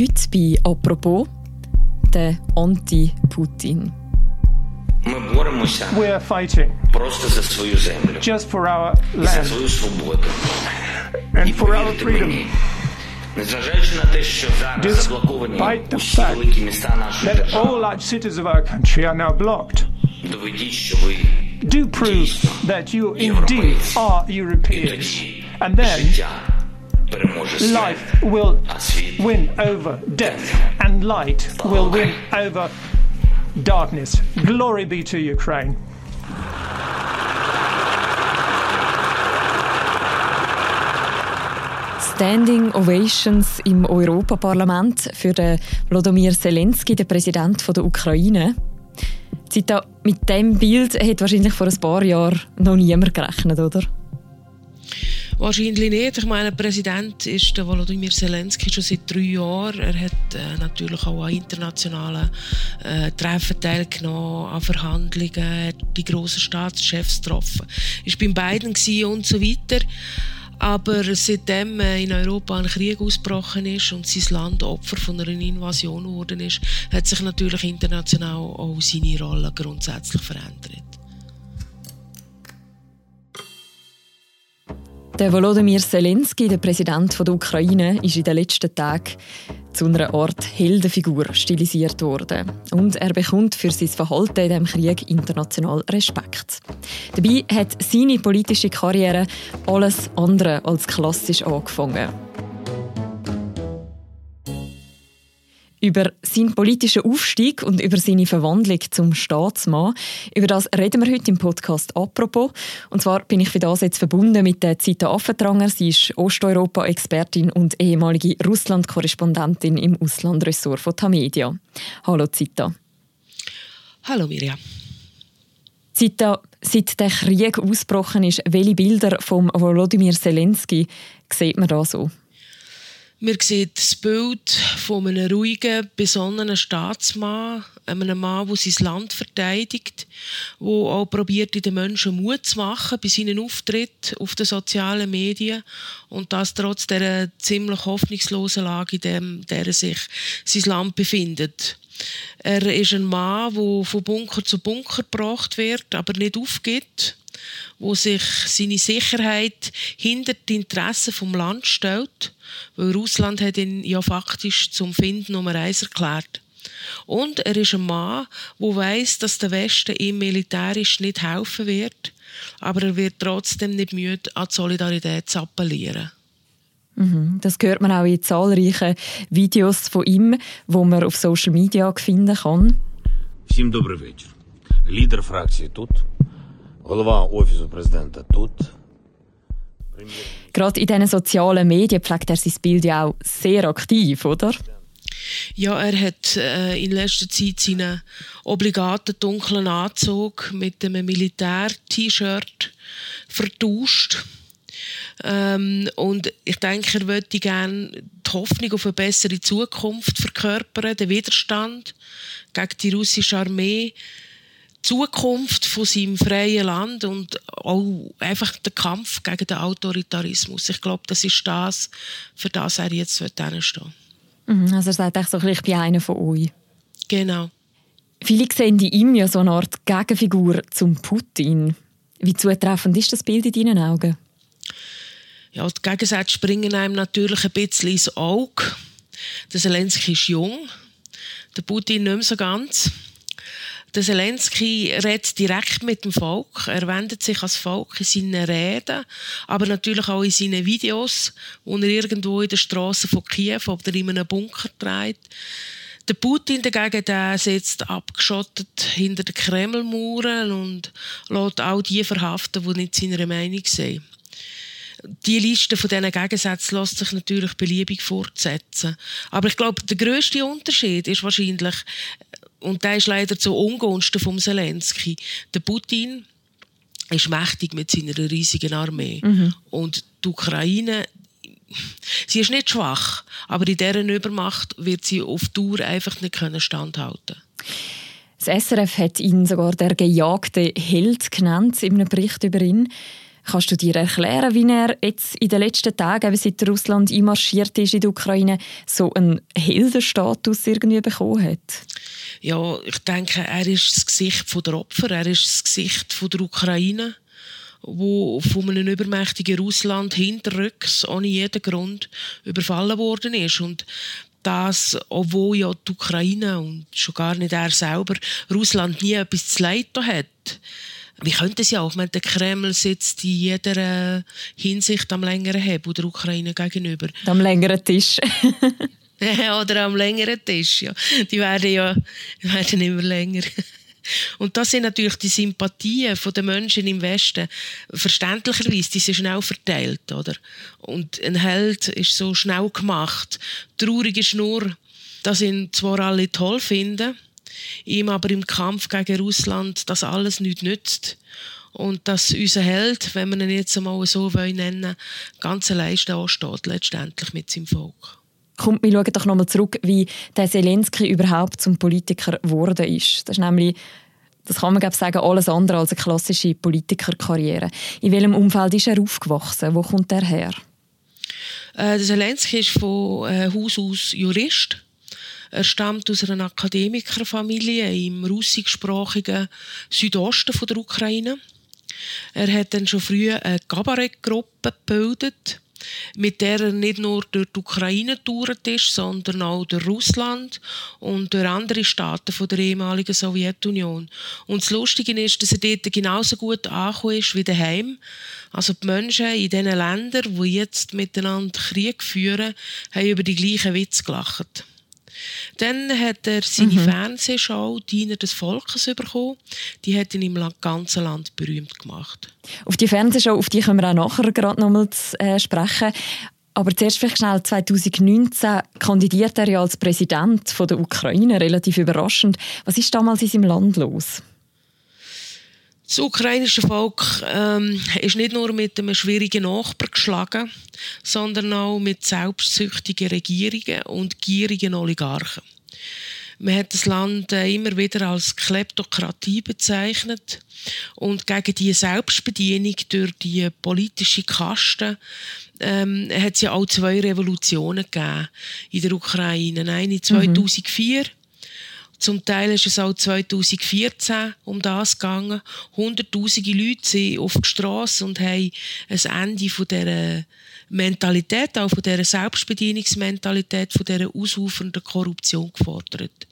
Heute bei «Apropos» der Anti-Putin. We are fighting just for our land and for our freedom. Despite the fact that all large cities of our country are now blocked, do prove that you indeed are Europeans. And then life will win over death, and light will win over darkness. Glory be to Ukraine. Standing Ovations im Europaparlament für den Wladimir Zelensky, den Präsident der Ukraine. Zita, mit dem Bild hat wahrscheinlich vor ein paar Jahren noch niemand gerechnet, oder? Wahrscheinlich nicht. Ich meine, Präsident ist der Volodymyr Zelensky schon seit drei Jahren. Er hat äh, natürlich auch an internationalen äh, Treffen teilgenommen, an Verhandlungen, die grossen Staatschefs getroffen. Ist beim beiden und so weiter. Aber seitdem äh, in Europa ein Krieg ausgebrochen ist und sein Land Opfer von einer Invasion geworden ist, hat sich natürlich international auch seine Rolle grundsätzlich verändert. Der Volodymyr Zelensky, der Präsident der Ukraine, ist in den letzten Tagen zu einer Art Heldenfigur stilisiert worden. Und er bekommt für sein Verhalten in diesem Krieg international Respekt. Dabei hat seine politische Karriere alles andere als klassisch angefangen. Über seinen politischen Aufstieg und über seine Verwandlung zum Staatsmann. Über das reden wir heute im Podcast «Apropos». Und zwar bin ich für das jetzt verbunden mit der Zita Affentranger. Sie ist Osteuropa-Expertin und ehemalige Russland-Korrespondentin im Auslandressort von Tamedia. Hallo Zita. Hallo Mirja. Zita, seit der Krieg ausgebrochen ist, welche Bilder von Volodymyr Zelensky sieht man da so? Wir sehen das Bild von einem ruhigen, besonnenen Staatsmann, einem Mann, der sein Land verteidigt, der auch probiert, den Menschen Mut zu machen bei seinen Auftritten auf den sozialen Medien und das trotz der ziemlich hoffnungslosen Lage, in der er sich sein Land befindet. Er ist ein Mann, der von Bunker zu Bunker gebracht wird, aber nicht aufgibt, wo sich seine Sicherheit hinter die Interessen vom Land stellt weil Russland hat ihn ja faktisch zum Finden Nummer eins erklärt. Und er ist ein Mann, der weiß, dass der Westen ihm militärisch nicht helfen wird, aber er wird trotzdem nicht müde, an die Solidarität zu appellieren. Mhm, das hört man auch in zahlreichen Videos von ihm, wo man auf Social Media finden kann. Всім добрий вечір. Лідер фракції тут, Gerade in diesen sozialen Medien pflegt er sein Bild ja auch sehr aktiv, oder? Ja, er hat äh, in letzter Zeit seinen obligaten dunklen Anzug mit einem Militär-T-Shirt vertauscht. Ähm, und ich denke, er würde gerne die Hoffnung auf eine bessere Zukunft verkörpern, den Widerstand gegen die russische Armee Zukunft von seinem freien Land und auch einfach der Kampf gegen den Autoritarismus. Ich glaube, das ist das, für das er jetzt stehen mhm, Also er sagt echt so ich bin einer von euch. Genau. Viele sehen in ihm ja so eine Art Gegenfigur zum Putin. Wie zutreffend ist das Bild in deinen Augen? Ja, die Gegensätze springen einem natürlich ein bisschen ins Auge. Der Zelensky ist jung, der Putin nicht mehr so ganz. Der Zelensky redet direkt mit dem Volk. Er wendet sich als Volk in seinen Reden, aber natürlich auch in seinen Videos, wo er irgendwo in der Straße von Kiew oder in einem Bunker trägt. Der Putin dagegen der sitzt abgeschottet hinter den Kremlmauern und lässt auch die verhaften, die nicht seiner Meinung sind. Die Liste von diesen Gegensätzen lässt sich natürlich beliebig fortsetzen. Aber ich glaube, der größte Unterschied ist wahrscheinlich, und der ist leider zu Ungunsten vom Zelensky. Der Putin ist mächtig mit seiner riesigen Armee. Mhm. Und die Ukraine, sie ist nicht schwach, aber in dieser Übermacht wird sie auf Dauer einfach nicht standhalten Das SRF hat ihn sogar der gejagte Held genannt in einem Bericht über ihn. Kannst du dir erklären, wie er jetzt in den letzten Tagen, seit Russland einmarschiert ist in die Ukraine, so einen Heldenstatus irgendwie bekommen hat? Ja, ich denke, er ist das Gesicht der Opfer, er ist das Gesicht der Ukraine wo von einem übermächtigen Russland hinterrücks ohne jeden Grund überfallen worden ist und das, obwohl ja die Ukraine und schon gar nicht er selber Russland nie etwas zu leiden hat. Wie könnte es ja auch, wenn der Kreml sitzt in jeder Hinsicht am längeren Hebel der Ukraine gegenüber. Am längeren Tisch. Oder am längeren Tisch, ja. Die werden ja werden immer länger. Und das sind natürlich die Sympathien der Menschen im Westen. Verständlicherweise, die sind schnell verteilt, oder? Und ein Held ist so schnell gemacht. Traurig ist nur, dass ihn zwar alle toll finden, ihm aber im Kampf gegen Russland das alles nicht nützt. Und dass unser Held, wenn man ihn jetzt einmal so nennen will, ganz allein steht, letztendlich mit seinem Volk. Kommt, wir schauen doch nochmal zurück, wie der Zelensky überhaupt zum Politiker geworden ist. Das ist nämlich das kann man sagen, alles andere als eine klassische Politikerkarriere. In welchem Umfeld ist er aufgewachsen? Wo kommt er her? Äh, Zelensky ist von äh, Haus aus Jurist. Er stammt aus einer Akademikerfamilie im russischsprachigen Südosten von der Ukraine. Er hat dann schon früh eine Kabarettgruppe gebildet mit der er nicht nur durch die Ukraine getourt ist, sondern auch durch Russland und durch andere Staaten von der ehemaligen Sowjetunion. Und das Lustige ist, dass er dort genauso gut angekommen ist wie daheim. Also die Menschen in diesen Ländern, die jetzt miteinander Krieg führen, haben über die gleichen Witze gelacht. Dann hat er seine mhm. Fernsehshow «Diener des Volkes» bekommen. Die hat ihn im ganzen Land berühmt gemacht. Auf die Fernsehshow, auf die können wir auch nachher gerade nochmal äh, sprechen. Aber zuerst vielleicht schnell, 2019 kandidiert er ja als Präsident von der Ukraine, relativ überraschend. Was ist damals in seinem Land los? Das ukrainische Volk ähm, ist nicht nur mit einem schwierigen Nachbar geschlagen, sondern auch mit selbstsüchtigen Regierungen und gierigen Oligarchen. Man hat das Land äh, immer wieder als Kleptokratie bezeichnet und gegen die Selbstbedienung durch die politische Kaste ähm, hat es ja auch zwei Revolutionen gegeben in der Ukraine. Eine 2004 mhm zum Teil ist es auch 2014 um das gegangen. Hunderttausende Leute sind auf die Straße und haben ein Ende von dieser Mentalität, auch von dieser Selbstbedienungsmentalität, von dieser ausufernden Korruption gefordert.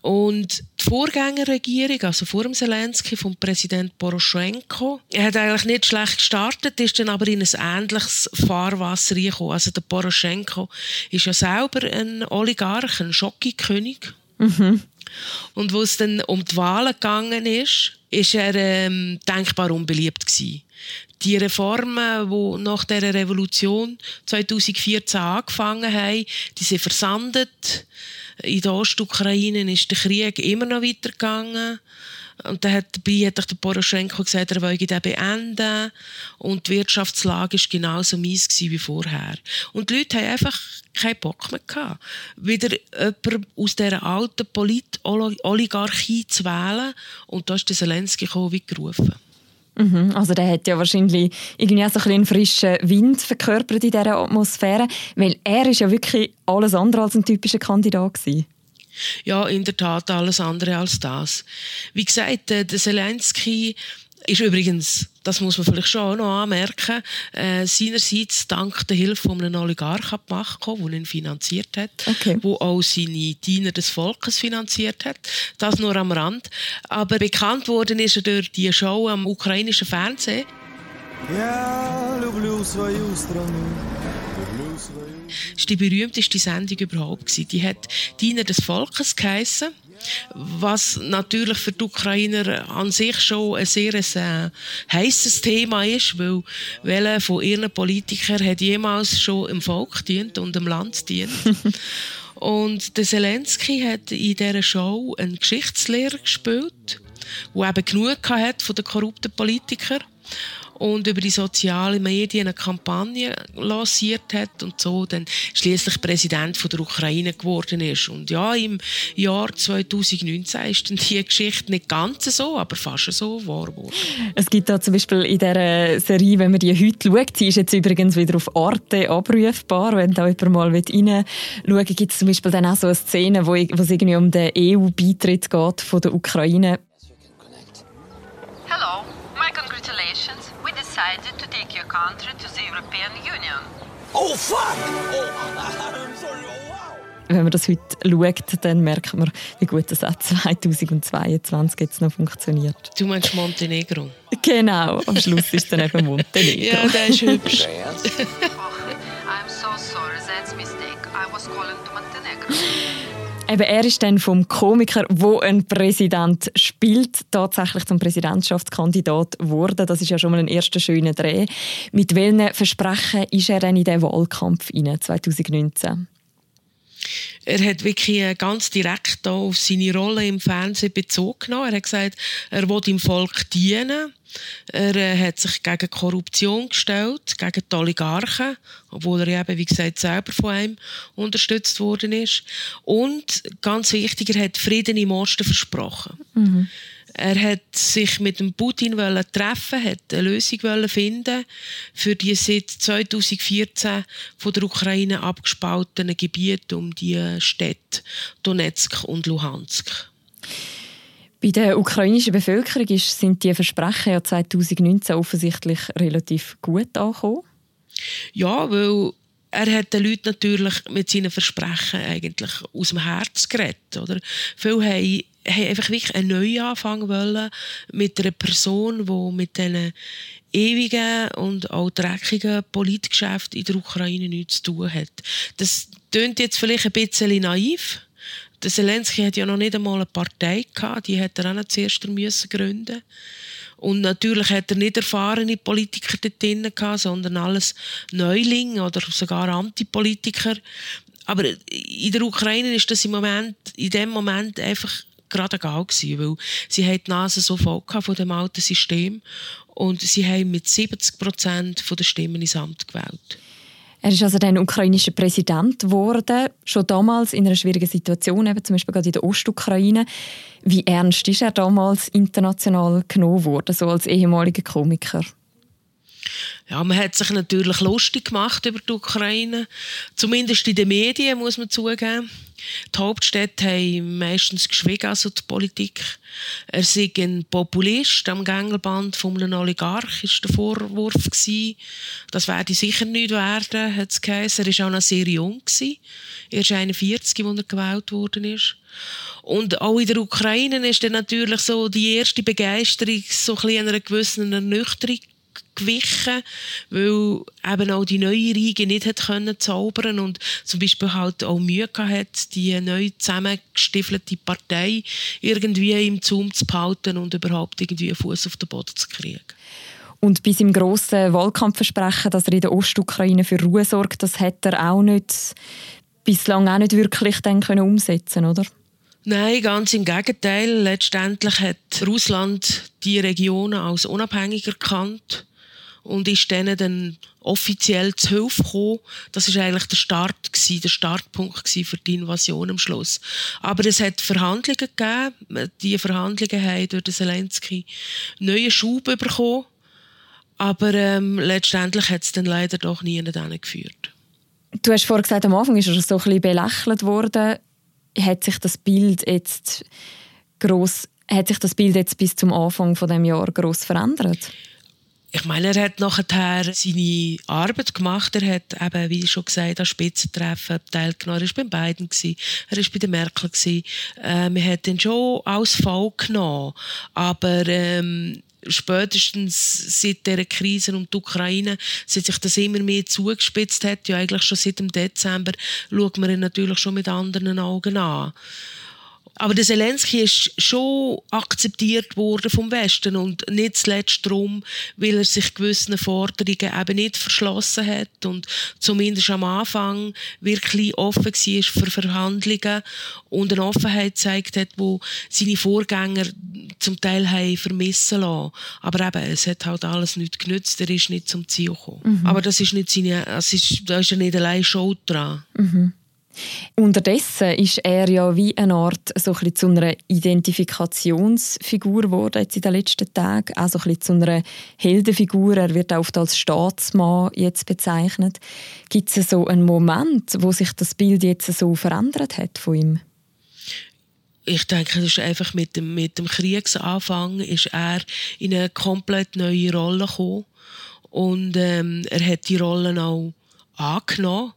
Und die Vorgängerregierung, also vor dem Zelensky, vom Präsident Poroschenko, hat eigentlich nicht schlecht gestartet, ist dann aber in ein ähnliches Fahrwasser gekommen. Also der Poroschenko ist ja selber ein Oligarch, ein Schokikönig. Mhm. Und wo es dann um die Wahlen gegangen ist, ist er ähm, denkbar unbeliebt gewesen. Die Reformen, die nach der Revolution 2014 angefangen haben, die sind versandet. In der Ostukraine ist der Krieg immer noch weitergegangen. Und dann hat, dabei hat der Poroschenko gesagt, er wolle den beenden. Und die Wirtschaftslage war genauso mies wie vorher. Und die Leute haben einfach keinen Bock mehr gehabt, wieder jemanden aus dieser alten Polit-Oligarchie zu wählen. Und da ist der Zelensky gekommen, wie gerufen. Mhm, also der hat ja wahrscheinlich irgendwie so ein einen frischen Wind verkörpert in dieser Atmosphäre, weil er ist ja wirklich alles andere als ein typischer Kandidat gewesen. Ja, in der Tat alles andere als das. Wie gesagt, der Zelensky ist übrigens, das muss man vielleicht schon auch noch anmerken, äh, seinerseits dank der Hilfe von einem Oligarchen gemacht, der ihn finanziert hat, okay. wo auch seine Diener des Volkes finanziert hat. Das nur am Rand. Aber bekannt worden ist er durch die Show am ukrainischen Fernsehen. Ja, люблю свою страну. Das war die berühmteste Sendung überhaupt. Die hat Diener des Volkes geheissen was natürlich für die Ukrainer an sich schon ein sehr äh, heißes Thema ist, weil welcher von ihren Politikern hat jemals schon im Volk dient und im Land dient. und der Zelensky hat in dieser Show einen Geschichtslehrer gespielt, der eben genug hat von den korrupten Politikern und über die sozialen Medien eine Kampagne lanciert hat und so dann schließlich Präsident von der Ukraine geworden ist. Und ja, im Jahr 2019 ist dann die Geschichte nicht ganz so, aber fast so wahr geworden. Es gibt da zum Beispiel in dieser Serie, wenn man die heute schaut, sie ist jetzt übrigens wieder auf Arte abrufbar, wenn da jemand mal reinschauen will, gibt es zum Beispiel dann auch so eine Szene, wo, wo es irgendwie um den EU-Beitritt geht von der Ukraine. Hello, my congratulations. Country to the European Union. Oh fuck! Oh, I'm sorry. Oh wow! Wenn man das heute schaut, dann merkt man, wie gut das auch 2022 jetzt noch funktioniert. Du meinst Montenegro? Genau, am Schluss ist dann eben Montenegro. ja, der ist hübsch. I'm so sorry, that's mistake. I was calling to Montenegro. Eben, er ist dann vom Komiker, wo ein Präsident spielt, tatsächlich zum Präsidentschaftskandidat geworden. Das ist ja schon mal ein erster schöner Dreh. Mit welchen Versprechen ist er dann in den Wahlkampf rein, 2019? Er hat wirklich ganz direkt auf seine Rolle im Fernsehen bezogen genommen. Er hat gesagt, er will dem Volk dienen. Er äh, hat sich gegen Korruption gestellt, gegen die Oligarchen, obwohl er eben, wie gesagt, selber von einem unterstützt worden ist. Und ganz wichtig, er hat Frieden im Osten versprochen. Mhm. Er hat sich mit dem Putin treffen, hat eine Lösung finden für die seit 2014 von der Ukraine abgespaltenen Gebiete um die Städte Donetsk und Luhansk. Bei der ukrainischen Bevölkerung sind die Versprechen ja 2019 offensichtlich relativ gut angekommen. Ja, weil er hat den Leuten natürlich mit seinen Versprechen eigentlich aus dem Herz geredet. Oder? Viele haben haben einfach wirklich einen Neuanfang wollen mit einer Person, die mit diesen ewigen und auch dreckigen Politgeschäften in der Ukraine nichts zu tun hat. Das klingt jetzt vielleicht ein bisschen naiv. Der Zelensky hat ja noch nicht einmal eine Partei gehabt, die hätte er auch nicht zuerst müssen gründen und natürlich hat er nicht erfahrene Politiker dort drin gehabt, sondern alles Neulinge oder sogar Antipolitiker. Aber in der Ukraine ist das im Moment, in dem Moment einfach gerade egal gewesen, weil sie haben die Nase so voll von dem alten System und sie haben mit 70 Prozent der Stimmen ins Amt gewählt. Er ist also dann ukrainischer Präsident geworden, schon damals in einer schwierigen Situation, eben zum Beispiel gerade in der Ostukraine. Wie ernst ist er damals international genommen worden, so als ehemaliger Komiker? Ja, man hat sich natürlich lustig gemacht über die Ukraine, zumindest in den Medien, muss man zugeben. Die Hauptstädte haben meistens geschwiegen, also die Politik. Er sei ein Populist am Gängelband von einem Oligarch, ist der Vorwurf gewesen. Das werde sicher nicht werden, hat es geheißen. Er war auch noch sehr jung. Gewesen. Er ist 41, als er gewählt worden ist. Und auch in der Ukraine ist dann natürlich so die erste Begeisterung so ein bisschen einer gewissen Ernüchterung gewichen, weil eben auch die neue Riege nicht hat können zaubern und zum Beispiel halt auch Mühe hat, die neu zusammengestiefelte Partei irgendwie im Zaum zu behalten und überhaupt irgendwie einen Fuß auf den Boden zu kriegen. Und bei seinem grossen Wahlkampfversprechen, dass er in der Ostukraine für Ruhe sorgt, das hat er auch nicht, bislang auch nicht wirklich dann können umsetzen oder? Nein, ganz im Gegenteil. Letztendlich hat Russland die Regionen als unabhängig erkannt und ist denen dann offiziell zu Hilfe gekommen. Das war eigentlich der Start gewesen, der Startpunkt für die Invasion am Schluss. Aber es hat Verhandlungen gegeben. Die Verhandlungen haben durch Zelensky neuen Schub bekommen. Aber ähm, letztendlich hat es dann leider doch nie geführt. Du hast vorhin gesagt, am Anfang ist er so ein bisschen belächelt worden. Hat sich das Bild jetzt gross, hat sich das Bild jetzt bis zum Anfang von dem Jahr groß verändert? Ich meine, er hat nachher seine Arbeit gemacht. Er hat eben, wie schon gesagt, an Spitzentreffen teilgenommen. Er war bei beiden. Er war bei der Merkel. Äh, man hat ihn schon als Fall genommen. Aber ähm, spätestens seit dieser Krise um die Ukraine, seit sich das immer mehr zugespitzt hat, ja eigentlich schon seit dem Dezember, schaut man ihn natürlich schon mit anderen Augen an. Aber der Zelensky ist schon akzeptiert worden vom Westen und nicht zuletzt darum, weil er sich gewissen Forderungen eben nicht verschlossen hat und zumindest am Anfang wirklich offen war für Verhandlungen und eine Offenheit gezeigt hat, wo seine Vorgänger zum Teil haben vermissen lassen. Aber eben, es hat halt alles nicht genützt, er ist nicht zum Ziel gekommen. Mhm. Aber das ist nicht seine, es ist, da ist ja nicht allein Schuld dran. Mhm. Unterdessen ist er ja wie eine Art so ein zu einer Identifikationsfigur geworden jetzt in den letzten Tagen, auch ein zu einer Heldenfigur. Er wird oft als Staatsmann jetzt bezeichnet. Gibt es so einen Moment, wo sich das Bild jetzt so verändert hat von ihm? ich denke, das ist einfach mit dem, mit dem Kriegsanfang ist er in eine komplett neue Rolle gekommen. Und ähm, er hat die Rollen auch angenommen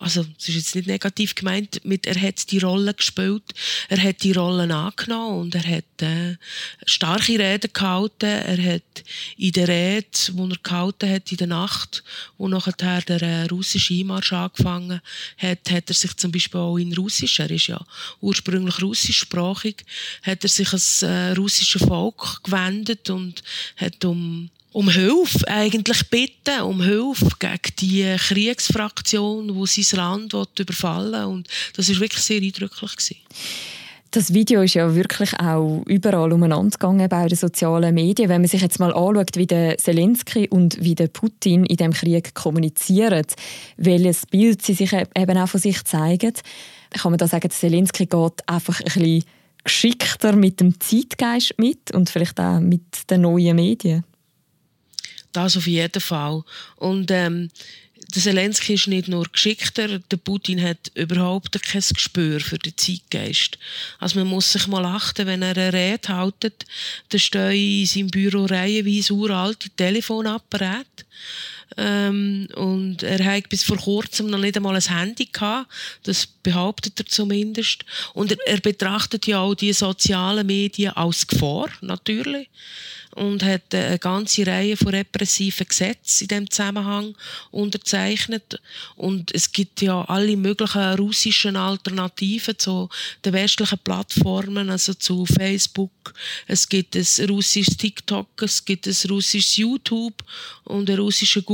also es ist jetzt nicht negativ gemeint, mit er hat die Rolle gespielt, er hat die Rollen angenommen und er hat äh, starke Reden gehalten, er hat in der Rede, die er gehalten hat in der Nacht, wo nachher der äh, russische Einmarsch angefangen hat, hat er sich zum Beispiel auch in Russisch, er ist ja ursprünglich russischsprachig, hat er sich als äh, russisches Volk gewendet und hat um um Hilfe eigentlich bitten, um Hilfe gegen die Kriegsfraktion, die sein Land überfallen. Und das war wirklich sehr eindrücklich. Gewesen. Das Video ist ja wirklich auch überall umeinander gegangen, bei den sozialen Medien. Wenn man sich jetzt mal anschaut, wie der Zelensky und wie der Putin in dem Krieg kommunizieren, welches Bild sie sich e- eben auch von sich zeigen, kann man da sagen, Zelensky geht einfach ein bisschen geschickter mit dem Zeitgeist mit und vielleicht auch mit den neuen Medien. Das auf jeden Fall. Und ähm, der Zelensky ist nicht nur geschickter, der Putin hat überhaupt kein Gespür für den Zeitgeist. Also man muss sich mal achten, wenn er eine Rede hält, dann stehen in seinem Büro reihenweise uralte Telefonapparate. Ähm, und er hat bis vor kurzem noch nicht einmal ein Handy gehabt. Das behauptet er zumindest. Und er, er betrachtet ja auch die sozialen Medien als Gefahr, natürlich und hat eine ganze Reihe von repressiven Gesetzen in dem Zusammenhang unterzeichnet und es gibt ja alle möglichen russischen Alternativen zu den westlichen Plattformen, also zu Facebook. Es gibt ein russisches TikTok, es gibt ein russisches YouTube und ein russisches Google.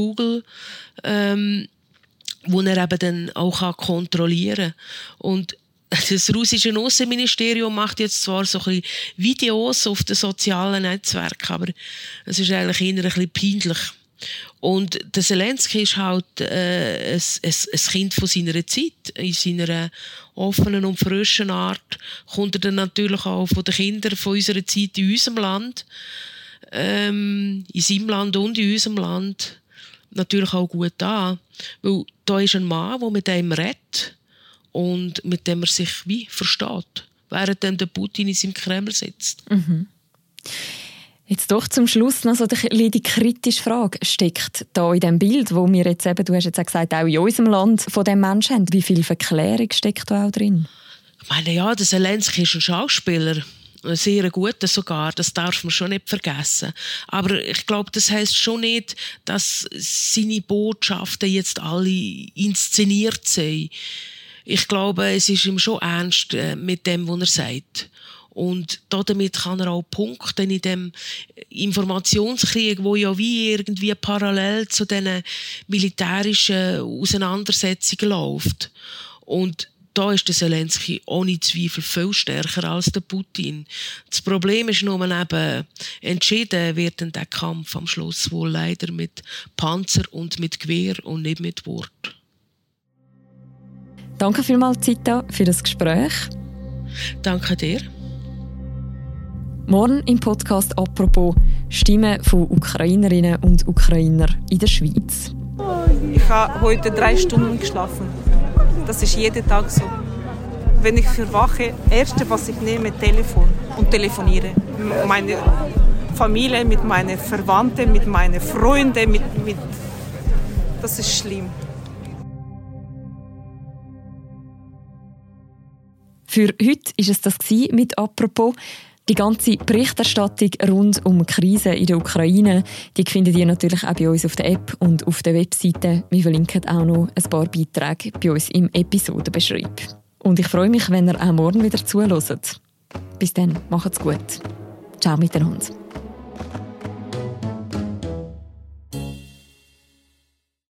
Ähm, wo er eben dann auch kontrollieren kann. Und das russische Außenministerium macht jetzt zwar so ein Videos auf den sozialen Netzwerken, aber es ist eigentlich eher ein bisschen peinlich. Und der Zelensky ist halt äh, ein, ein, ein, Kind von seiner Zeit. In seiner offenen und frischen Art kommt er dann natürlich auch von den Kindern von unserer Zeit in unserem Land, ähm, in seinem Land und in unserem Land natürlich auch gut an. Weil da ist ein Mann, der mit einem redet und mit dem er sich wie versteht, während der Putin in seinem Kreml sitzt. Mhm. Jetzt doch zum Schluss noch so die, die kritische Frage. Steckt da in dem Bild, wo wir jetzt eben, du hast jetzt auch gesagt, auch in unserem Land von dem Menschen haben, wie viel Verklärung steckt da auch drin? Ich meine, ja, der Zelensky ist ein Schauspieler. Sehr guter sogar, das darf man schon nicht vergessen. Aber ich glaube, das heißt schon nicht, dass seine Botschaften jetzt alle inszeniert sind ich glaube, es ist ihm schon ernst äh, mit dem, was er sagt. Und damit kann er auch punkten in dem Informationskrieg, wo ja wie irgendwie parallel zu diesen militärischen Auseinandersetzungen läuft. Und da ist der Zelensky ohne Zweifel viel stärker als der Putin. Das Problem ist nur eben, entschieden wird der Kampf am Schluss wohl leider mit Panzer und mit Gewehr und nicht mit Wort. Danke vielmals, Zita, für das Gespräch. Danke dir. Morgen im Podcast «Apropos» Stimmen von Ukrainerinnen und Ukrainer in der Schweiz. Ich habe heute drei Stunden geschlafen. Das ist jeden Tag so. Wenn ich verwache, das erste, was ich nehme, Telefon und telefoniere. Meine Familie, mit meinen Verwandten, mit meinen Freunden, mit, mit das ist schlimm. Für heute ist es das mit «Apropos». Die ganze Berichterstattung rund um die Krise in der Ukraine, die findet ihr natürlich auch bei uns auf der App und auf der Webseite. Wir verlinken auch noch ein paar Beiträge bei uns im Episodenbeschreib. Und ich freue mich, wenn ihr auch morgen wieder zuhört. Bis dann, macht's gut. Ciao miteinander.